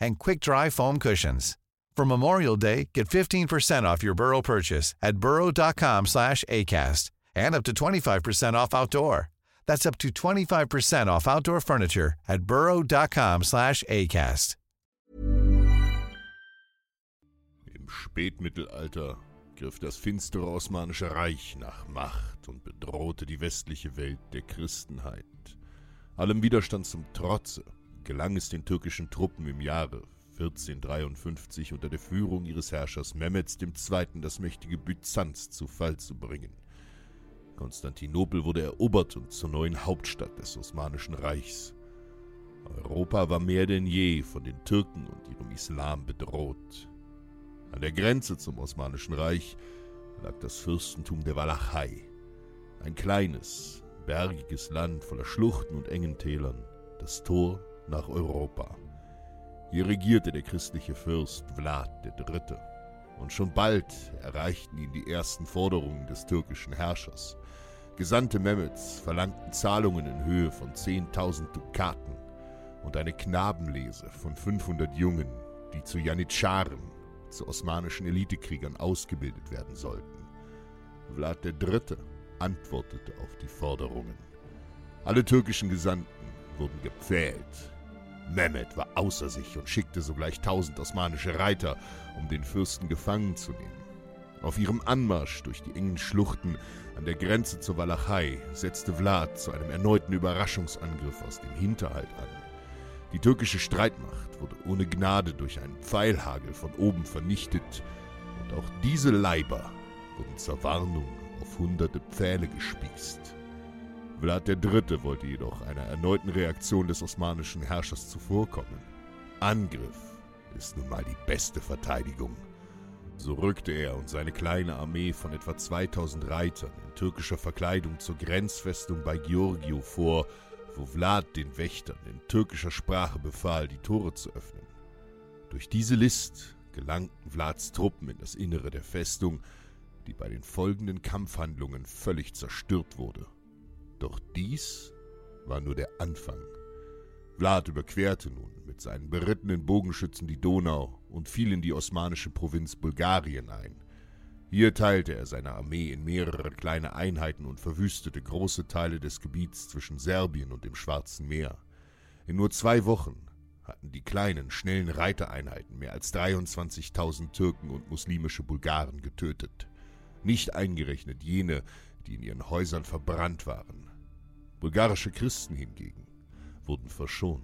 and quick-dry foam cushions. For Memorial Day, get 15% off your Burrow purchase at burrow.com slash ACAST and up to 25% off outdoor. That's up to 25% off outdoor furniture at burrow.com slash ACAST. Im Spätmittelalter griff das finstere Osmanische Reich nach Macht und bedrohte die westliche Welt der Christenheit. Allem Widerstand zum Trotze gelang es den türkischen Truppen im Jahre 1453 unter der Führung ihres Herrschers Mehmeds II. das mächtige Byzanz zu Fall zu bringen. Konstantinopel wurde erobert und zur neuen Hauptstadt des Osmanischen Reichs. Europa war mehr denn je von den Türken und ihrem Islam bedroht. An der Grenze zum Osmanischen Reich lag das Fürstentum der Walachei, ein kleines, bergiges Land voller Schluchten und engen Tälern, das Tor nach Europa. Hier regierte der christliche Fürst Vlad III. Und schon bald erreichten ihn die ersten Forderungen des türkischen Herrschers. Gesandte Mehmets verlangten Zahlungen in Höhe von 10.000 Dukaten und eine Knabenlese von 500 Jungen, die zu Janitscharen, zu osmanischen Elitekriegern ausgebildet werden sollten. Vlad III. antwortete auf die Forderungen. Alle türkischen Gesandten wurden gepfählt. Mehmed war außer sich und schickte sogleich tausend osmanische Reiter, um den Fürsten gefangen zu nehmen. Auf ihrem Anmarsch durch die engen Schluchten an der Grenze zur Walachei setzte Vlad zu einem erneuten Überraschungsangriff aus dem Hinterhalt an. Die türkische Streitmacht wurde ohne Gnade durch einen Pfeilhagel von oben vernichtet, und auch diese Leiber wurden zur Warnung auf hunderte Pfähle gespießt. Vlad III. wollte jedoch einer erneuten Reaktion des osmanischen Herrschers zuvorkommen. Angriff ist nun mal die beste Verteidigung. So rückte er und seine kleine Armee von etwa 2000 Reitern in türkischer Verkleidung zur Grenzfestung bei Georgio vor, wo Vlad den Wächtern in türkischer Sprache befahl, die Tore zu öffnen. Durch diese List gelangten Vlads Truppen in das Innere der Festung, die bei den folgenden Kampfhandlungen völlig zerstört wurde. Doch dies war nur der Anfang. Vlad überquerte nun mit seinen berittenen Bogenschützen die Donau und fiel in die osmanische Provinz Bulgarien ein. Hier teilte er seine Armee in mehrere kleine Einheiten und verwüstete große Teile des Gebiets zwischen Serbien und dem Schwarzen Meer. In nur zwei Wochen hatten die kleinen, schnellen Reitereinheiten mehr als 23.000 Türken und muslimische Bulgaren getötet, nicht eingerechnet jene, die in ihren Häusern verbrannt waren. Bulgarische Christen hingegen wurden verschont.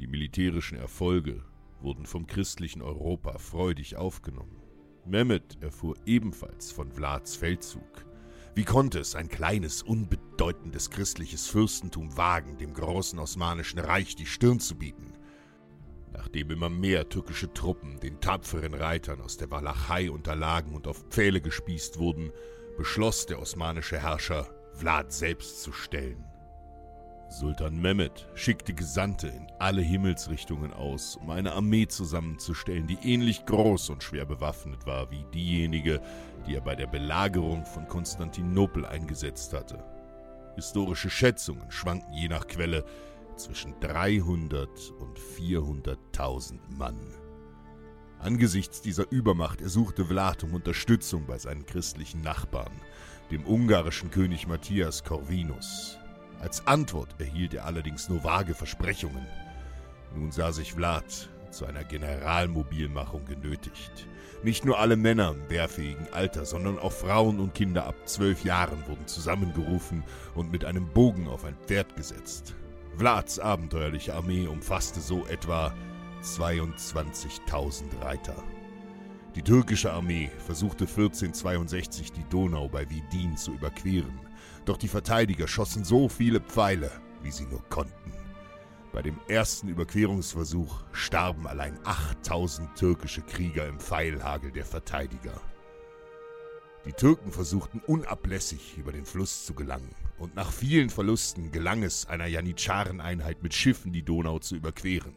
Die militärischen Erfolge wurden vom christlichen Europa freudig aufgenommen. Mehmed erfuhr ebenfalls von Vlads Feldzug. Wie konnte es ein kleines, unbedeutendes christliches Fürstentum wagen, dem großen Osmanischen Reich die Stirn zu bieten? Nachdem immer mehr türkische Truppen den tapferen Reitern aus der Walachei unterlagen und auf Pfähle gespießt wurden, beschloss der osmanische Herrscher, Vlad selbst zu stellen. Sultan Mehmed schickte Gesandte in alle Himmelsrichtungen aus, um eine Armee zusammenzustellen, die ähnlich groß und schwer bewaffnet war wie diejenige, die er bei der Belagerung von Konstantinopel eingesetzt hatte. Historische Schätzungen schwanken je nach Quelle zwischen 300 und 400.000 Mann. Angesichts dieser Übermacht ersuchte Vlad um Unterstützung bei seinen christlichen Nachbarn, dem ungarischen König Matthias Corvinus. Als Antwort erhielt er allerdings nur vage Versprechungen. Nun sah sich Vlad zu einer Generalmobilmachung genötigt. Nicht nur alle Männer im wehrfähigen Alter, sondern auch Frauen und Kinder ab zwölf Jahren wurden zusammengerufen und mit einem Bogen auf ein Pferd gesetzt. Vlads abenteuerliche Armee umfasste so etwa 22.000 Reiter. Die türkische Armee versuchte 1462 die Donau bei Widin zu überqueren, doch die Verteidiger schossen so viele Pfeile, wie sie nur konnten. Bei dem ersten Überquerungsversuch starben allein 8000 türkische Krieger im Pfeilhagel der Verteidiger. Die Türken versuchten unablässig über den Fluss zu gelangen, und nach vielen Verlusten gelang es einer Janitschareneinheit mit Schiffen die Donau zu überqueren.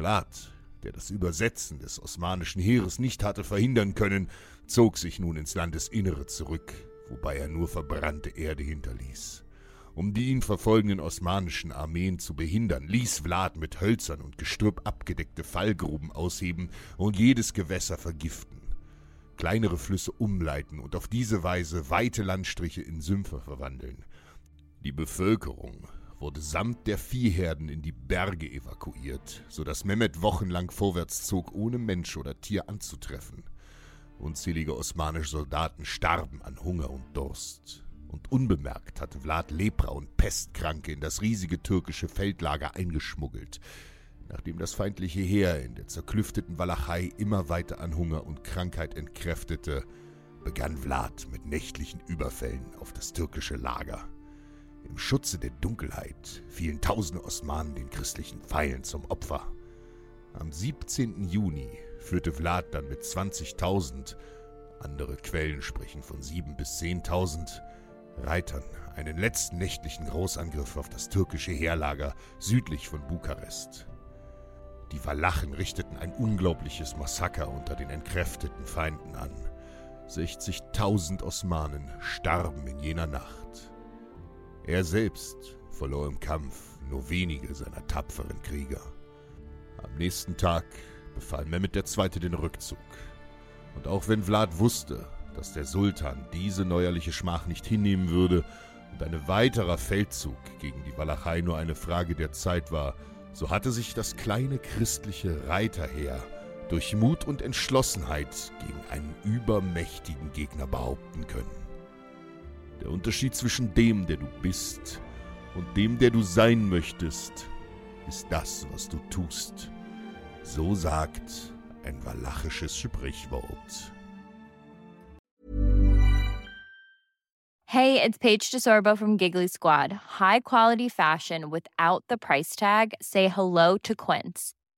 Vlad, der das Übersetzen des osmanischen Heeres nicht hatte verhindern können, zog sich nun ins Landesinnere zurück, wobei er nur verbrannte Erde hinterließ. Um die ihn verfolgenden osmanischen Armeen zu behindern, ließ Vlad mit Hölzern und Gestrüpp abgedeckte Fallgruben ausheben und jedes Gewässer vergiften, kleinere Flüsse umleiten und auf diese Weise weite Landstriche in Sümpfe verwandeln. Die Bevölkerung wurde samt der Viehherden in die Berge evakuiert, so dass Mehmet wochenlang vorwärts zog, ohne Mensch oder Tier anzutreffen. Unzählige osmanische Soldaten starben an Hunger und Durst. Und unbemerkt hatte Vlad Lepra und Pestkranke in das riesige türkische Feldlager eingeschmuggelt, nachdem das feindliche Heer in der zerklüfteten Walachei immer weiter an Hunger und Krankheit entkräftete, begann Vlad mit nächtlichen Überfällen auf das türkische Lager. Im Schutze der Dunkelheit fielen tausende Osmanen den christlichen Pfeilen zum Opfer. Am 17. Juni führte Vlad dann mit 20.000, andere Quellen sprechen von 7.000 bis 10.000 Reitern einen letzten nächtlichen Großangriff auf das türkische Heerlager südlich von Bukarest. Die Walachen richteten ein unglaubliches Massaker unter den entkräfteten Feinden an. 60.000 Osmanen starben in jener Nacht. Er selbst verlor im Kampf nur wenige seiner tapferen Krieger. Am nächsten Tag befahl Mehmet II. den Rückzug. Und auch wenn Vlad wusste, dass der Sultan diese neuerliche Schmach nicht hinnehmen würde und ein weiterer Feldzug gegen die Walachei nur eine Frage der Zeit war, so hatte sich das kleine christliche Reiterheer durch Mut und Entschlossenheit gegen einen übermächtigen Gegner behaupten können. Der Unterschied zwischen dem, der du bist, und dem, der du sein möchtest, ist das, was du tust. So sagt ein walachisches Sprichwort. Hey, it's Paige DeSorbo from Giggly Squad. High quality fashion without the price tag. Say hello to Quince.